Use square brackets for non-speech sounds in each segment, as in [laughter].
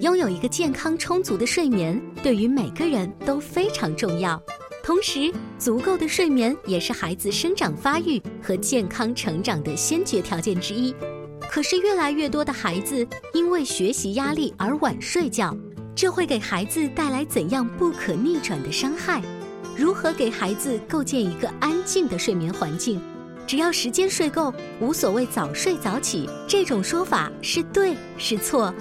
拥有一个健康充足的睡眠，对于每个人都非常重要。同时，足够的睡眠也是孩子生长发育和健康成长的先决条件之一。可是，越来越多的孩子因为学习压力而晚睡觉。这会给孩子带来怎样不可逆转的伤害？如何给孩子构建一个安静的睡眠环境？只要时间睡够，无所谓早睡早起，这种说法是对是错？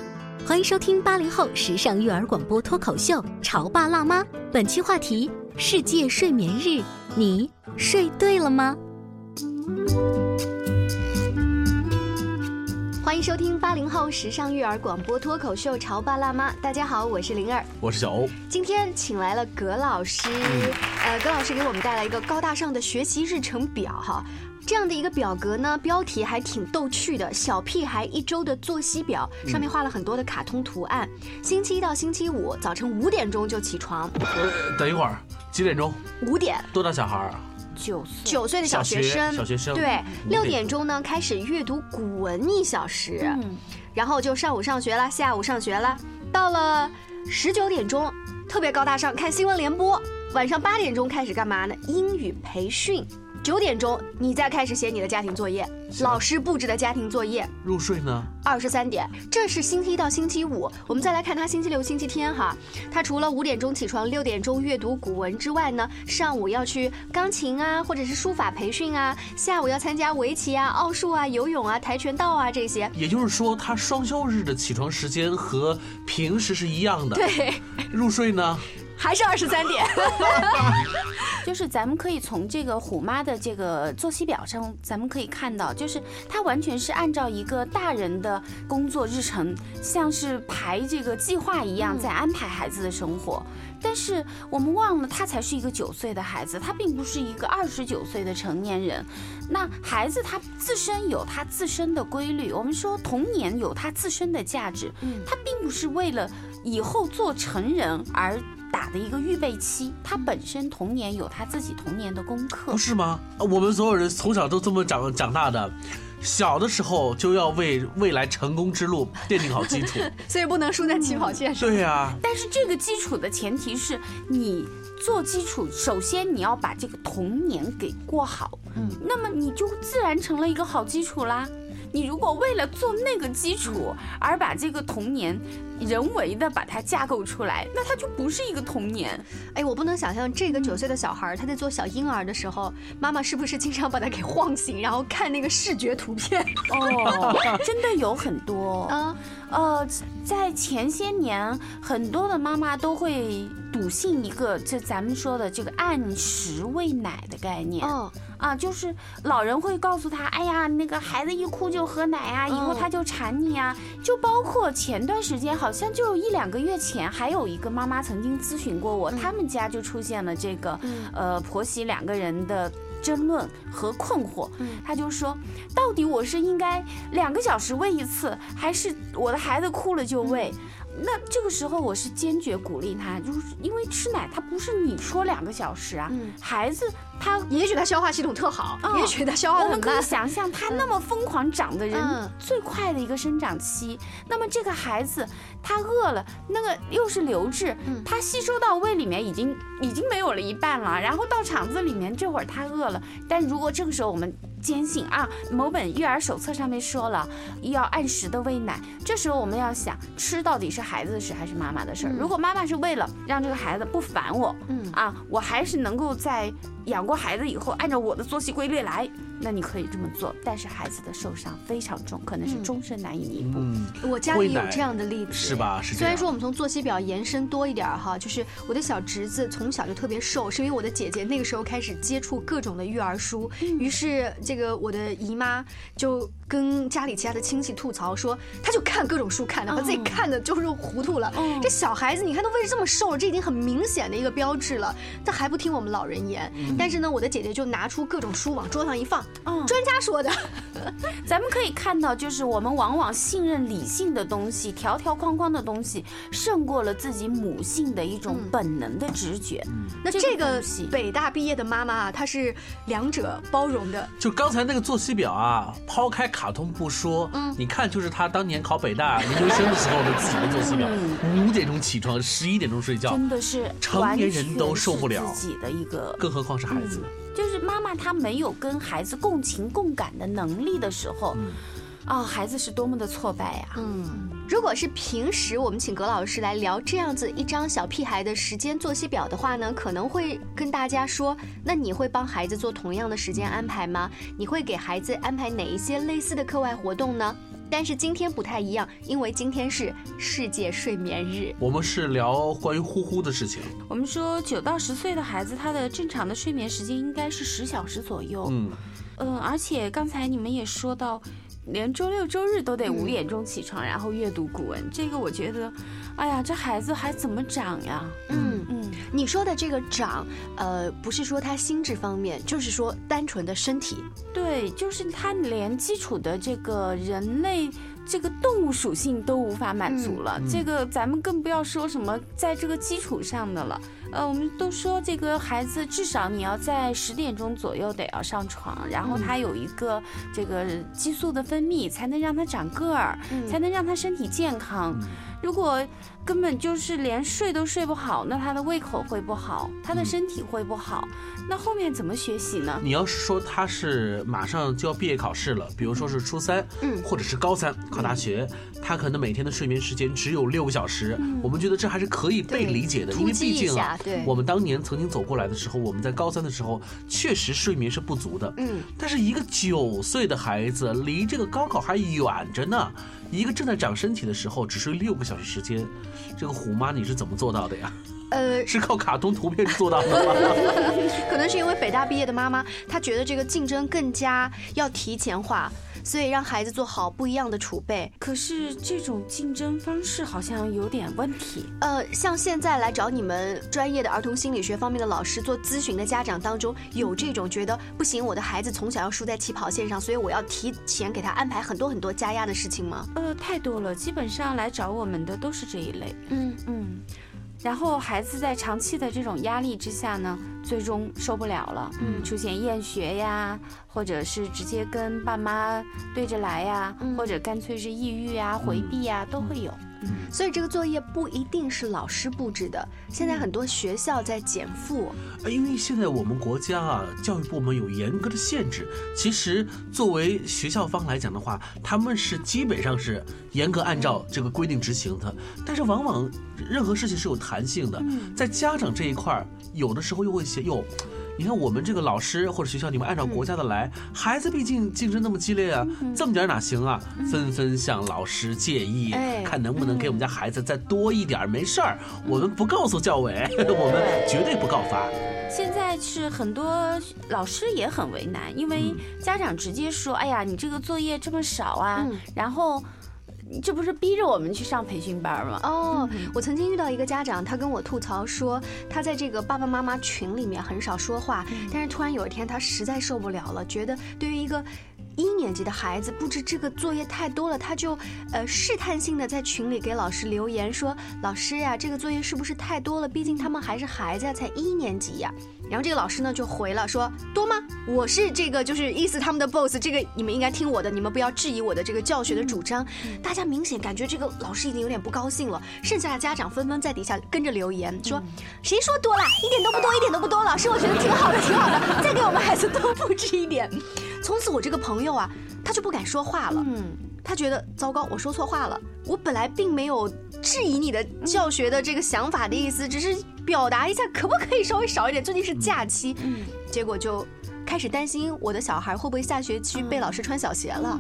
欢迎收听八零后时尚育儿广播脱口秀《潮爸辣妈》，本期话题：世界睡眠日，你睡对了吗？欢迎收听八零后时尚育儿广播脱口秀《潮爸辣妈》，大家好，我是灵儿，我是小欧。今天请来了葛老师，呃，葛老师给我们带来一个高大上的学习日程表哈。这样的一个表格呢，标题还挺逗趣的，《小屁孩一周的作息表》，上面画了很多的卡通图案。星期一到星期五早晨五点钟就起床。呃，等一会儿，几点钟？五点。多大小孩啊？九九岁的小学生，小学生对，六点钟呢开始阅读古文一小时，嗯，然后就上午上学了，下午上学了，到了十九点钟特别高大上看新闻联播，晚上八点钟开始干嘛呢？英语培训。九点钟，你再开始写你的家庭作业，老师布置的家庭作业。入睡呢？二十三点，这是星期一到星期五。我们再来看他星期六、星期天哈，他除了五点钟起床、六点钟阅读古文之外呢，上午要去钢琴啊，或者是书法培训啊，下午要参加围棋啊、奥数啊、游泳啊、跆拳道啊这些。也就是说，他双休日的起床时间和平时是一样的。对。入睡呢？还是二十三点，[laughs] 就是咱们可以从这个虎妈的这个作息表上，咱们可以看到，就是她完全是按照一个大人的工作日程，像是排这个计划一样在安排孩子的生活。但是我们忘了，她才是一个九岁的孩子，她并不是一个二十九岁的成年人。那孩子他自身有他自身的规律，我们说童年有他自身的价值，他并不是为了以后做成人而。打的一个预备期，他本身童年有他自己童年的功课，不是吗？我们所有人从小都这么长长大的，小的时候就要为未来成功之路奠定好基础，[laughs] 所以不能输在起跑线上。对呀，但是这个基础的前提是你做基础，首先你要把这个童年给过好，嗯，那么你就自然成了一个好基础啦。你如果为了做那个基础而把这个童年人为的把它架构出来，那它就不是一个童年。哎，我不能想象这个九岁的小孩他在做小婴儿的时候，妈妈是不是经常把他给晃醒，然后看那个视觉图片？哦，真的有很多。嗯，呃，在前些年，很多的妈妈都会笃信一个，就咱们说的这个按时喂奶的概念。哦。啊，就是老人会告诉他，哎呀，那个孩子一哭就喝奶啊，以后他就馋你啊。就包括前段时间，好像就一两个月前，还有一个妈妈曾经咨询过我，他们家就出现了这个，呃，婆媳两个人的争论和困惑。他就说，到底我是应该两个小时喂一次，还是我的孩子哭了就喂？那这个时候我是坚决鼓励他，就是因为吃奶它不是你说两个小时啊，嗯孩子他。也许他消化系统特好，嗯也许他消化很慢我们可以。想象，他那么疯狂长的人，嗯最快的一个生长期。那么这个孩子，他饿了，那个又是流质，嗯他吸收到胃里面已经已经没有了一半了，然后到肠子里面，这会儿他饿了。但如果这个时候我们坚信啊，某本育儿手册上面说了要按时的喂奶，这时候我们要想吃到底是孩子的事还是妈妈的事儿。如果妈妈是为了让这个孩子不烦我，嗯啊，我还是能够在养过孩子以后按照我的作息规律来，那你可以这么做。但是孩子的受伤非常重，可能是终身难以弥补。嗯，我家里有这样的例子，是吧？是。虽然说我们从作息表延伸多一点哈，就是我的小侄子从小就特别瘦，是因为我的姐姐那个时候开始接触各种的育儿书，于是这个我的姨妈就跟家里其他的亲戚吐槽说，他就看各种书看的，把自己看的就是糊涂了。嗯这小孩子你看都喂这么瘦了，这已经很明显的一个标志了，他还不听我们老人言。但是呢，我的姐姐就拿出各种书往桌上一放，嗯。专家说的，[laughs] 咱们可以看到，就是我们往往信任理性的东西、条条框框的东西，胜过了自己母性的一种嗯。本能的直觉。那这个北大毕业的妈妈啊，她是两者包容的。就刚才那个作息表啊，抛开卡通不说，嗯。你看就是她当年考北大研究生的时候的自己的作息表，五点钟起床，十一点钟睡觉，真的是成年人都受不了。自己的一个，更何况是孩子。就是妈妈她没有跟孩子共情共感的能力的时候，啊、孩子是多么的挫败呀、嗯，如果是平时我们请葛老师来聊这样子一张小屁孩的时间作息表的话呢，可能会跟大家说，那你会帮孩子做同样的时间安排吗？你会给孩子安排哪一些类似的课外活动呢？但是今天不太一样，因为今天是世界睡眠日。我们是聊关于呼呼的事情，我们说九到十岁的孩子，他的正常的睡眠时间应该是十小时左右。嗯，嗯，而且刚才你们也说到，连周六周日都得五点钟起床，然后阅读古文，这个我觉得，哎呀，这孩子还怎么长呀？嗯，嗯，你说的这个长，呃，不是说他心智方面，就是说单纯的身体。对，就是他连基础的这个人类。这个动物属性都无法满足了，这个咱们更不要说什么在这个基础上的了。呃，我们都说这个孩子至少你要在十点钟左右得要上床，然后他有一个这个激素的分泌，才能让他长个儿，才能让他身体健康。如果根本就是连睡都睡不好，那他的胃口会不好，他的身体会不好，那后面怎么学习呢？你要是说他是马上就要毕业考试了，比如说是初三，嗯或者是高三考大学，他可能每天的睡眠时间只有六个小时，我们觉得这还是可以被理解的，因为毕竟啊我们当年曾经走过来的时候，我们在高三的时候确实睡眠是不足的，嗯，但是一个九岁的孩子离这个高考还远着呢。一个正在长身体的时候，只睡六个小时时间，这个虎妈你是怎么做到的呀？呃，[laughs] 是靠卡通图片做到的吗？[laughs] 可能是因为北大毕业的妈妈，她觉得这个竞争更加要提前化，所以让孩子做好不一样的储备。可是这种竞争方式好像有点问题。呃，像现在来找你们专业的儿童心理学方面的老师做咨询的家长当中，有这种觉得不行，我的孩子从小要输在起跑线上，所以我要提前给他安排很多很多加压的事情吗？呃，太多了，基本上来找我们的都是这一类。嗯嗯，然后孩子在长期的这种压力之下呢，最终受不了了，嗯出现厌学呀，或者是直接跟爸妈对着来呀，嗯或者干脆是抑郁呀、回避呀，都会有。所以这个作业不一定是老师布置的，现在很多学校在减负。呃因为现在我们国家啊，教育部门有严格的限制。其实作为学校方来讲的话，他们是基本上是严格按照这个规定执行的。但是往往任何事情是有弹性的，在家长这一块儿，有的时候又会写哟。你看我们这个老师或者学校，你们按照国家的来，孩子毕竟竞争那么激烈啊，这么点儿哪行啊？纷纷向老师建议，哎看能不能给我们家孩子再多一点儿。没事儿，我们不告诉教委，[laughs] 我们绝对不告发。现在是很多老师也很为难，因为家长直接说：“哎呀，你这个作业这么少啊。嗯然后这不是逼着我们去上培训班吗？哦，我曾经遇到一个家长，他跟我吐槽说，他在这个爸爸妈妈群里面很少说话，但是突然有一天他实在受不了了，觉得对于一个一年级的孩子，布置这个作业太多了，他就呃试探性的在群里给老师留言说：“老师呀，这个作业是不是太多了？毕竟他们还是孩子，才一年级呀。”然后这个老师呢就回了说：“多吗？我是这个就是意思他们的 boss，这个你们应该听我的，你们不要质疑我的这个教学的主张。”大家明显感觉这个老师已经有点不高兴了，剩下的家长纷纷在底下跟着留言说：“谁说多了？一点都不多，一点都不多。老师，我觉得挺好的，挺好的，再给我们孩子多布置一点。”从此我这个朋友啊，他就不敢说话了。嗯，他觉得糟糕，我说错话了。我本来并没有质疑你的教学的这个想法的意思，只是表达一下，可不可以稍微少一点？最近是假期，嗯，结果就开始担心我的小孩会不会下学期被老师穿小鞋了。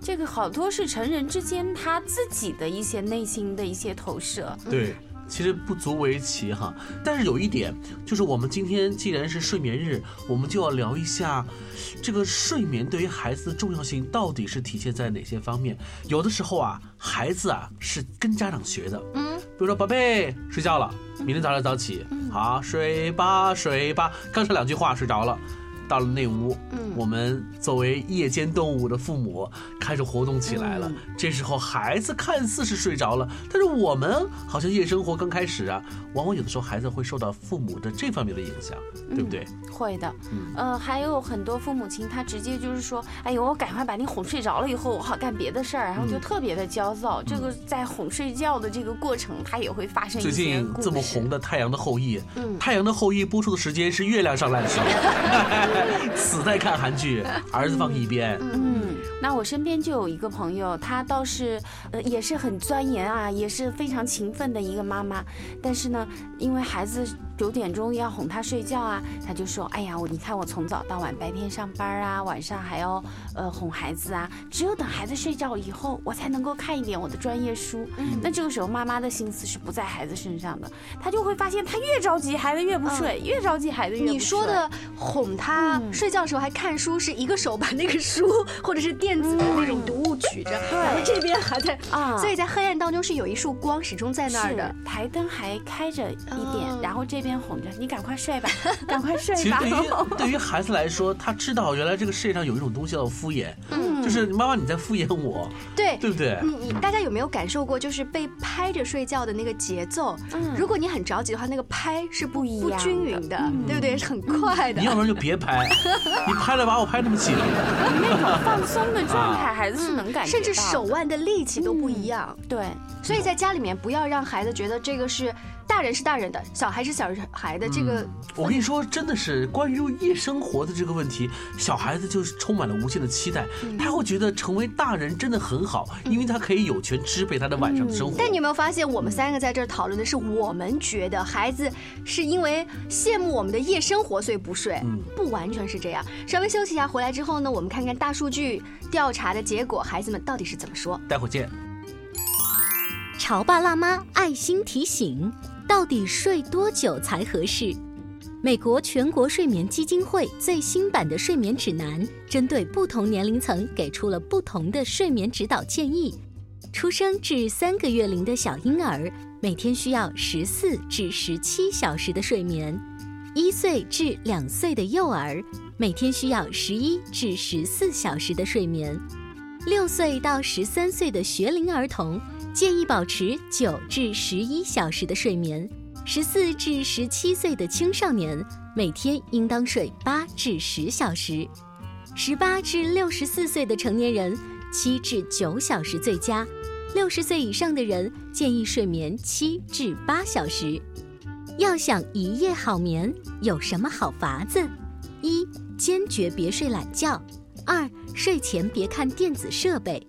这个好多是成人之间他自己的一些内心的一些投射。对。其实不足为奇哈，但是有一点，就是我们今天既然是睡眠日，我们就要聊一下，这个睡眠对于孩子的重要性到底是体现在哪些方面？有的时候啊，孩子啊是跟家长学的，嗯，比如说宝贝睡觉了，明天早上早起，好睡吧睡吧，刚说两句话睡着了。到了内屋，嗯，我们作为夜间动物的父母开始活动起来了。这时候孩子看似是睡着了，但是我们好像夜生活刚开始啊，往往有的时候孩子会受到父母的这方面的影响，对不对？会的，呃，还有很多父母亲他直接就是说，哎呦，我赶快把你哄睡着了以后，我好干别的事儿，然后就特别的焦躁。这个在哄睡觉的这个过程，他也会发生。最近这么红的《太阳的后裔》，《太阳的后裔》播出的时间是月亮上来的时候。[laughs] [laughs] 死在看韩剧，儿子放一边。嗯，那我身边就有一个朋友，她倒是呃也是很钻研啊，也是非常勤奋的一个妈妈，但是呢，因为孩子。九点钟要哄他睡觉啊，他就说：“哎呀，我你看我从早到晚，白天上班啊，晚上还要呃哄孩子啊，只有等孩子睡觉以后，我才能够看一点我的专业书。那这个时候妈妈的心思是不在孩子身上的，他就会发现他越着急，孩子越不睡，越着急，孩子越不睡。你说的哄他睡觉的时候还看书，是一个手把那个书或者是电子的那种读物举着，然后这边还在啊，所以在黑暗当中是有一束光始终在那儿的，台灯还开着一点，然后这。边哄着你，赶快睡吧，[laughs] 赶快睡吧。其实对于对于孩子来说，他知道原来这个世界上有一种东西叫敷衍，嗯，就是妈妈你在敷衍我，对对不对？你大家有没有感受过，就是被拍着睡觉的那个节奏？嗯，如果你很着急的话，那个拍是不不均匀的，对不对？是很快的。你要不然就别拍，你拍了把我拍那么紧，[laughs] 那种放松的状态，孩子是能感觉甚至手腕的力气都不一样。对，所以在家里面不要让孩子觉得这个是。大人是大人的，小孩是小孩的。这个，我跟你说，真的是关于夜生活的这个问题，小孩子就是充满了无限的期待。他会觉得成为大人真的很好，因为他可以有权支配他的晚上的生活。但你有没有发现，我们三个在这儿讨论的是，我们觉得孩子是因为羡慕我们的夜生活，所以不睡。嗯，不完全是这样。稍微休息一下，回来之后呢，我们看看大数据调查的结果，孩子们到底是怎么说？待会儿见。潮爸辣妈爱心提醒。到底睡多久才合适？美国全国睡眠基金会最新版的睡眠指南，针对不同年龄层给出了不同的睡眠指导建议。出生至三个月龄的小婴儿，每天需要十四至十七小时的睡眠；一岁至两岁的幼儿，每天需要十一至十四小时的睡眠；六岁到十三岁的学龄儿童。建议保持九至十一小时的睡眠，十四至十七岁的青少年每天应当睡八至十小时，十八至六十四岁的成年人七至九小时最佳，六十岁以上的人建议睡眠七至八小时。要想一夜好眠，有什么好法子？一、坚决别睡懒觉；二、睡前别看电子设备。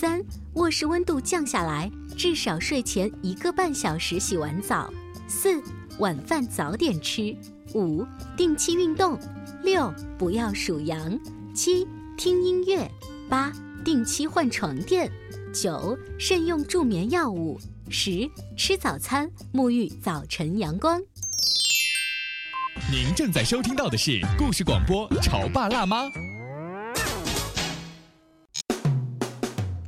三、卧室温度降下来，至少睡前一个半小时洗完澡。四、晚饭早点吃。五、定期运动。六、不要数羊。七、听音乐。八、定期换床垫。九、慎用助眠药物。十、吃早餐，沐浴早晨阳光。您正在收听到的是故事广播《潮爸辣妈》。《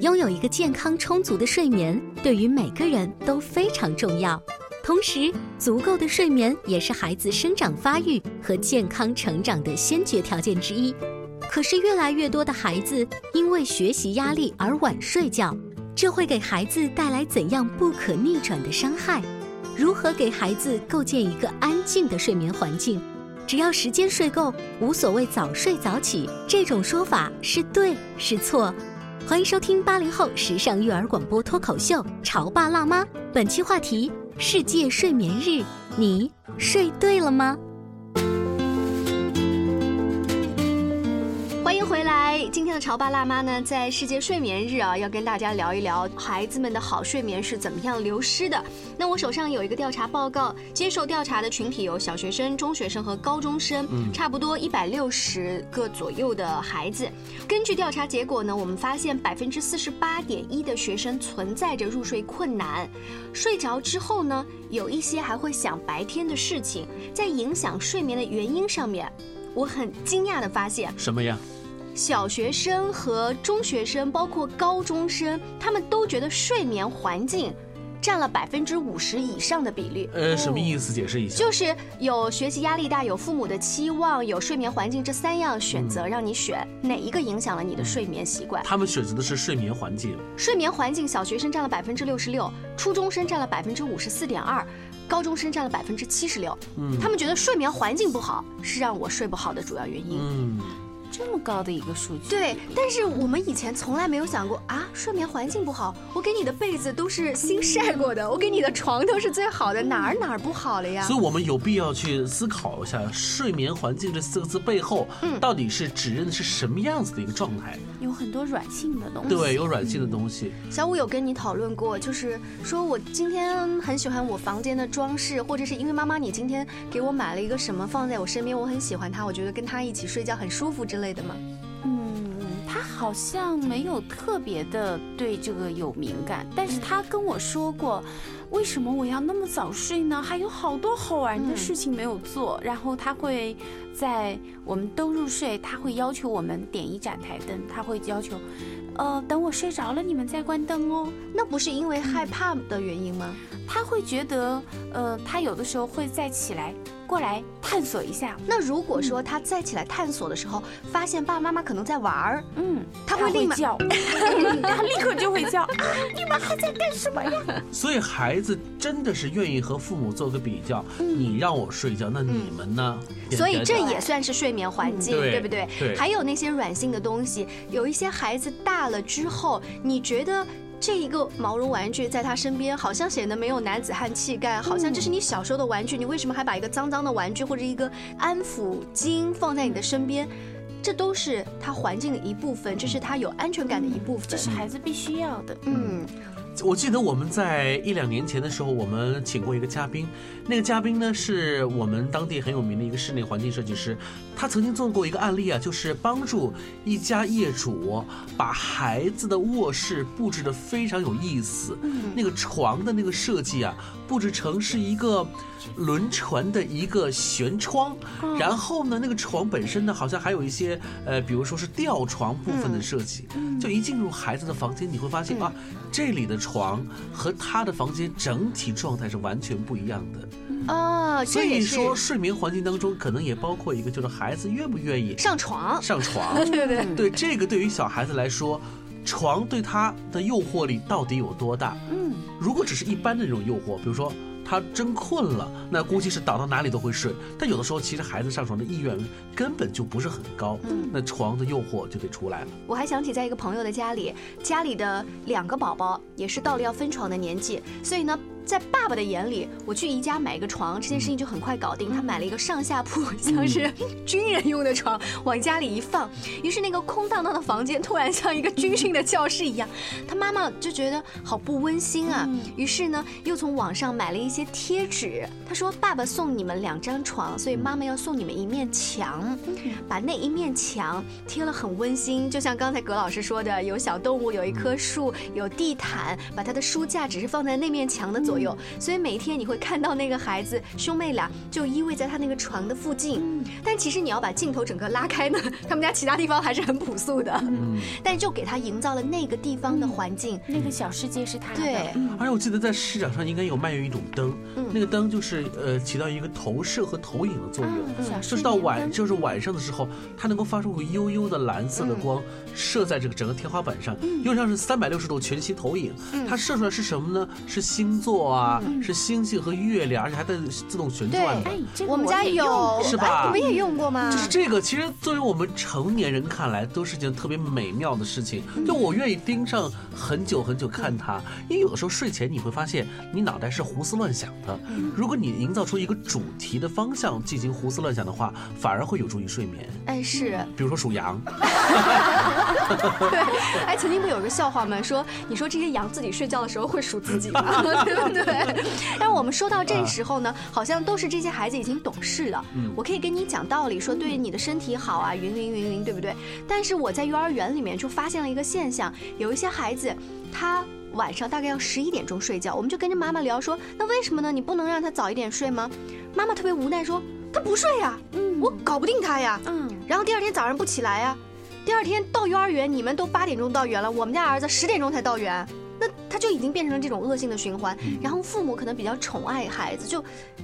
拥有一个健康充足的睡眠，对于每个人都非常重要。同时，足够的睡眠也是孩子生长发育和健康成长的先决条件之一。可是，越来越多的孩子因为学习压力而晚睡觉，这会给孩子带来怎样不可逆转的伤害？如何给孩子构建一个安静的睡眠环境？只要时间睡够，无所谓早睡早起，这种说法是对是错？欢迎收听八零后时尚育儿广播脱口秀《潮爸辣妈》，本期话题：世界睡眠日，你睡对了吗？今天的潮爸辣妈呢，在世界睡眠日啊，要跟大家聊一聊孩子们的好睡眠是怎么样流失的。那我手上有一个调查报告，接受调查的群体有小学生、中学生和高中生，差不多一百六十个左右的孩子。根据调查结果呢，我们发现百分之四十八点一的学生存在着入睡困难，睡着之后呢，有一些还会想白天的事情，在影响睡眠的原因上面，我很惊讶的发现，什么呀？小学生和中学生，包括高中生，他们都觉得睡眠环境占了百分之五十以上的比例。呃，什么意思？解释一下。就是有学习压力大，有父母的期望，有睡眠环境这三样选择，让你选哪一个影响了你的睡眠习惯。他们选择的是睡眠环境。睡眠环境，小学生占了百分之六十六，初中生占了百分之五十四点二，高中生占了百分之七十六。嗯，他们觉得睡眠环境不好是让我睡不好的主要原因。嗯。这么高的一个数据，对，但是我们以前从来没有想过啊，睡眠环境不好，我给你的被子都是新晒过的，我给你的床都是最好的，哪儿哪儿不好了呀？所以我们有必要去思考一下“睡眠环境”这四个字背后，嗯，到底是指认的是什么样子的一个状态？有很多软性的东西，对，有软性的东西。小五有跟你讨论过，就是说我今天很喜欢我房间的装饰，或者是因为妈妈你今天给我买了一个什么放在我身边，我很喜欢它，我觉得跟它一起睡觉很舒服之类的吗？嗯，他好像没有特别的对这个有敏感，但是他跟我说过，为什么我要那么早睡呢？还有好多好玩的事情没有做。然后他会在我们都入睡，他会要求我们点一盏台灯，他会要求，呃，等我睡着了你们再关灯哦。那不是因为害怕的原因吗？他会觉得，呃，他有的时候会再起来。过来探索一下。那如果说他再起来探索的时候，发现爸爸妈妈可能在玩儿，嗯，他会立马叫，[laughs] 他立刻就会叫，[laughs] 你们还在干什么呀？所以孩子真的是愿意和父母做个比较，你让我睡觉，那你们呢？所以这也算是睡眠环境，对不对？对。还有那些软性的东西，有一些孩子大了之后，你觉得？这一个毛绒玩具在他身边，好像显得没有男子汉气概，好像这是你小时候的玩具，你为什么还把一个脏脏的玩具或者一个安抚巾放在你的身边？这都是他环境的一部分，这是他有安全感的一部分，这是孩子必须要的。嗯。我记得我们在一两年前的时候，我们请过一个嘉宾，那个嘉宾呢是我们当地很有名的一个室内环境设计师，他曾经做过一个案例啊，就是帮助一家业主把孩子的卧室布置的非常有意思，那个床的那个设计啊，布置成是一个轮船的一个舷窗，然后呢，那个床本身呢，好像还有一些呃，比如说是吊床部分的设计，就一进入孩子的房间，你会发现啊，这里的。床和他的房间整体状态是完全不一样的啊，所以说睡眠环境当中可能也包括一个，就是孩子愿不愿意上床，上床，[laughs] 对对对，这个对于小孩子来说，床对他的诱惑力到底有多大？嗯，如果只是一般的那种诱惑，比如说他真困了，那估计是倒到哪里都会睡。但有的时候，其实孩子上床的意愿根本就不是很高，那床的诱惑就得出来了。我还想起在一个朋友的家里，家里的两个宝宝也是到了要分床的年纪，所以呢。在爸爸的眼里，我去宜家买一个床，这件事情就很快搞定。他买了一个上下铺，[laughs] 像是 [laughs] 军人用的床，往家里一放，于是那个空荡荡的房间突然像一个军训的教室一样。他妈妈就觉得好不温馨啊，于是呢，又从网上买了一些贴纸。他说：“爸爸送你们两张床，所以妈妈要送你们一面墙，把那一面墙贴了很温馨，就像刚才葛老师说的，有小动物，有一棵树，有地毯，把他的书架只是放在那面墙的左。”左右，所以每天你会看到那个孩子兄妹俩就依偎在他那个床的附近。但其实你要把镜头整个拉开呢，[laughs] 他们家其他地方还是很朴素的。嗯，但就给他营造了那个地方的环境，那个小世界是他的。对，而且我记得在市场上应该有卖有一种灯，那个灯就是呃起到一个投射和投影的作用，就是到晚就是晚上的时候，它能够发出个悠悠的蓝色的光，射在这个整个天花板上，又像是三百六十度全息投影。它射出来是什么呢？是星座。哇，是星星和月亮，而且还在自动旋转的。我们家有，是吧？你们也用过吗？就是这个，其实作为我们成年人看来，都是件特别美妙的事情。就我愿意盯上很久很久看它，因为有的时候睡前你会发现，你脑袋是胡思乱想的。如果你营造出一个主题的方向进行胡思乱想的话，反而会有助于睡眠。哎，是。比如说属羊。[laughs] [laughs] 对，哎，曾经不有个笑话吗？说你说这些羊自己睡觉的时候会数自己吗？[laughs] [laughs] 对，但我们说到这时候呢，好像都是这些孩子已经懂事了。嗯，我可以跟你讲道理，说对你的身体好啊，云云云云，对不对？但是我在幼儿园里面就发现了一个现象，有一些孩子，他晚上大概要十一点钟睡觉，我们就跟着妈妈聊说，那为什么呢？你不能让他早一点睡吗？妈妈特别无奈说，他不睡呀，嗯，我搞不定他呀，嗯，然后第二天早上不起来呀，第二天到幼儿园，你们都八点钟到园了，我们家儿子十点钟才到园。那他就已经变成了这种恶性的循环，然后父母可能比较宠爱孩子，就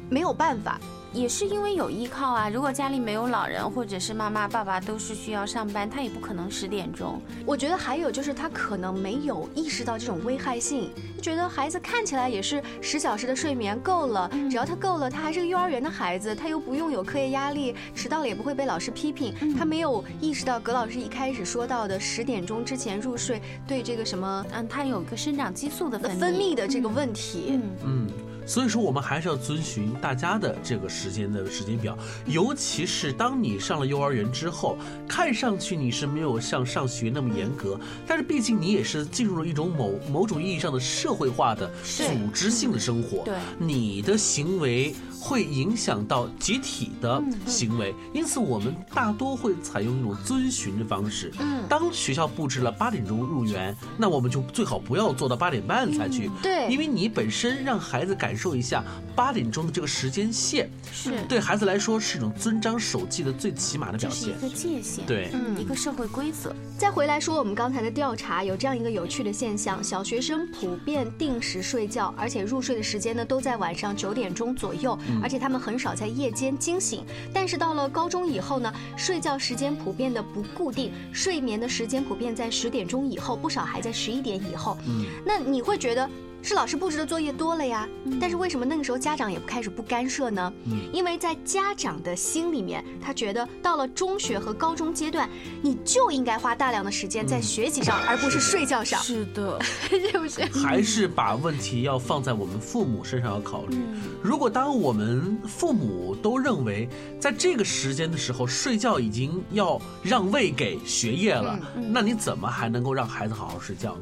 没有办法。也是因为有依靠啊，如果家里没有老人，或者是妈妈、爸爸都是需要上班，他也不可能十点钟。我觉得还有就是他可能没有意识到这种危害性，觉得孩子看起来也是十小时的睡眠够了，只要他够了，他还是个幼儿园的孩子，他又不用有课业压力，迟到了也不会被老师批评。他没有意识到葛老师一开始说到的十点钟之前入睡对这个什么，嗯，他有个生长激素的分泌的这个问题。嗯嗯。所以说，我们还是要遵循大家的这个时间的时间表，尤其是当你上了幼儿园之后，看上去你是没有像上学那么严格，但是毕竟你也是进入了一种某某种意义上的社会化的组织性的生活，对，你的行为。会影响到集体的行为，因此我们大多会采用一种遵循的方式。嗯，当学校布置了八点钟入园，那我们就最好不要做到八点半才去。对，因为你本身让孩子感受一下八点钟的这个时间线，是对孩子来说是一种遵章守纪的最起码的表现，一个界限，对，一个社会规则。再回来说我们刚才的调查，有这样一个有趣的现象：小学生普遍定时睡觉，而且入睡的时间呢都在晚上九点钟左右。而且他们很少在夜间惊醒，但是到了高中以后呢，睡觉时间普遍的不固定，睡眠的时间普遍在十点钟以后，不少还在十一点以后。嗯，那你会觉得？是老师布置的作业多了呀，但是为什么那个时候家长也不开始不干涉呢？因为在家长的心里面，他觉得到了中学和高中阶段，你就应该花大量的时间在学习上，而不是睡觉上。是的，[laughs] 是不是？还是把问题要放在我们父母身上要考虑。如果当我们父母都认为在这个时间的时候睡觉已经要让位给学业了，那你怎么还能够让孩子好好睡觉呢？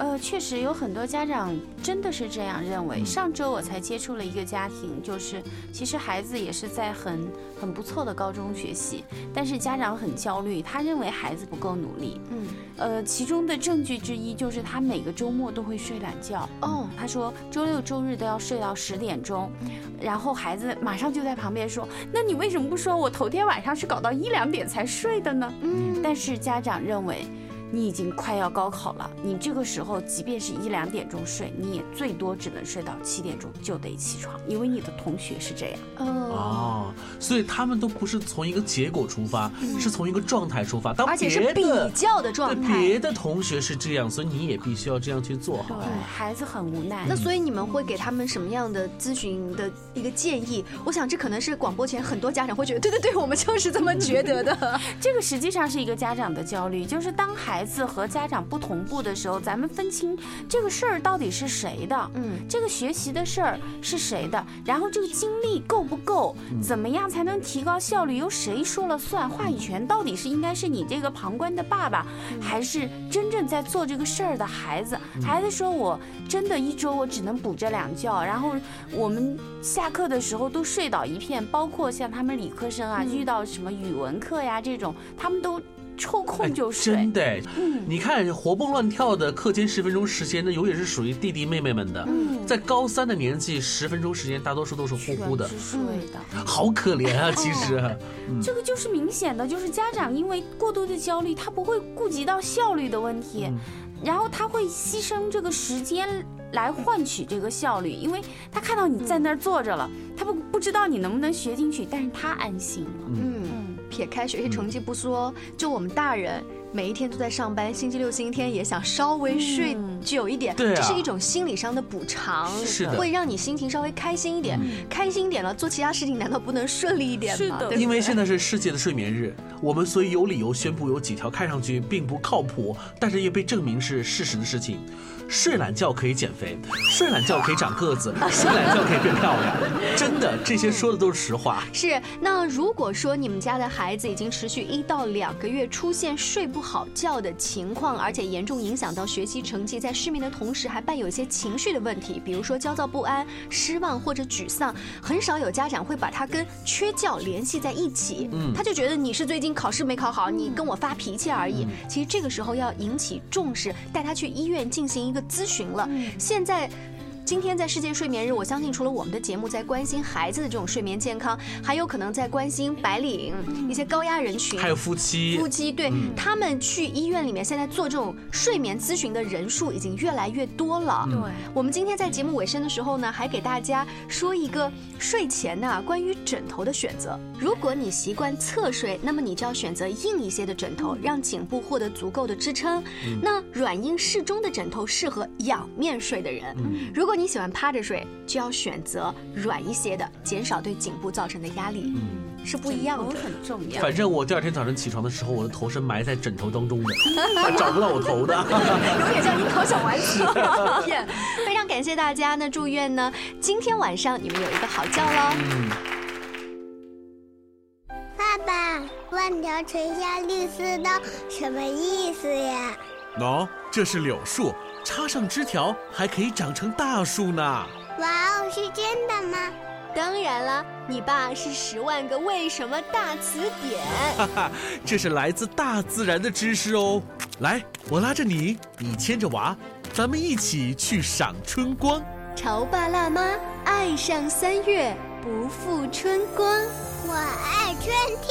呃，确实有很多家长真的是这样认为。上周我才接触了一个家庭，就是其实孩子也是在很很不错的高中学习，但是家长很焦虑，他认为孩子不够努力。嗯，呃，其中的证据之一就是他每个周末都会睡懒觉。哦，他说周六周日都要睡到十点钟，然后孩子马上就在旁边说：“那你为什么不说我头天晚上是搞到一两点才睡的呢？”嗯，但是家长认为。你已经快要高考了，你这个时候即便是一两点钟睡，你也最多只能睡到七点钟就得起床，因为你的同学是这样。哦，所以他们都不是从一个结果出发，是从一个状态出发。当而且是比较的状态。别的同学是这样，所以你也必须要这样去做好。对，孩子很无奈。那所以你们会给他们什么样的咨询的一个建议？我想这可能是广播前很多家长会觉得，对对对，我们就是这么觉得的。[laughs] 这个实际上是一个家长的焦虑，就是当孩子和家长不同步的时候，咱们分清这个事儿到底是谁的，嗯，这个学习的事儿是谁的，然后这个精力够不够，怎么样才能提高效率，由谁说了算，话语权到底是应该是你这个旁观的爸爸，还是真正在做这个事儿的孩子？孩子说我真的一周我只能补这两觉，然后我们下课的时候都睡倒一片，包括像他们理科生啊，遇到什么语文课呀这种，他们都抽空就睡。哎真的哎，你看活蹦乱跳的课间十分钟时间，那永远是属于弟弟妹妹们的。在高三的年纪，十分钟时间大多数都是呼呼的睡的。好可怜啊！其实，[laughs] 这个就是明显的，就是家长因为过度的焦虑，他不会顾及到效率的问题，然后他会牺牲这个时间来换取这个效率，因为他看到你在那儿坐着了，他不不知道你能不能学进去，但是他安心了。嗯，撇开学习成绩不说，就我们大人。每一天都在上班，星期六、星期天也想稍微睡久一点，这是一种心理上的补偿，是的会让你心情稍微开心一点。开心一点了，做其他事情难道不能顺利一点吗？是的对对因为现在是世界的睡眠日，我们所以有理由宣布有几条看上去并不靠谱，但是也被证明是事实的事情。睡懒觉可以减肥，睡懒觉可以长个子，睡懒觉可以变漂亮。真的，这些说的都是实话。是，那如果说你们家的孩子已经持续一到两个月出现睡不好觉的情况，而且严重影响到学习成绩，在失眠的同时还伴有一些情绪的问题，比如说焦躁不安、失望或者沮丧，很少有家长会把他跟缺觉联系在一起。嗯他就觉得你是最近考试没考好，你跟我发脾气而已。其实这个时候要引起重视，带他去医院进行一个咨询了。现在。今天在世界睡眠日，我相信除了我们的节目在关心孩子的这种睡眠健康，还有可能在关心白领、一些高压人群，还有夫妻，夫妻，对、嗯他们去医院里面，现在做这种睡眠咨询的人数已经越来越多了。嗯对，我们今天在节目尾声的时候呢，还给大家说一个睡前呢关于枕头的选择。如果你习惯侧睡，那么你就要选择硬一些的枕头，让颈部获得足够的支撑。那软硬适中的枕头适合仰面睡的人。如果你喜欢趴着睡，就要选择软一些的，减少对颈部造成的压力，是不一样头的。很重要。反正我第二天早晨起床的时候，我的头是埋在枕头当中的，[laughs] 找不到我头的。有点像樱桃小丸子片。非常感谢大家，那祝愿呢，今天晚上你们有一个好觉喽。爸爸，万条垂下绿丝绦，什么意思呀？喏、这是柳树，插上枝条还可以长成大树呢。哇哦，是真的吗？当然了，你爸是十万个为什么大词典。哈哈，这是来自大自然的知识哦。来，我拉着你，你牵着娃，咱们一起去赏春光。潮爸辣妈爱上三月，不负春光。我爱春天。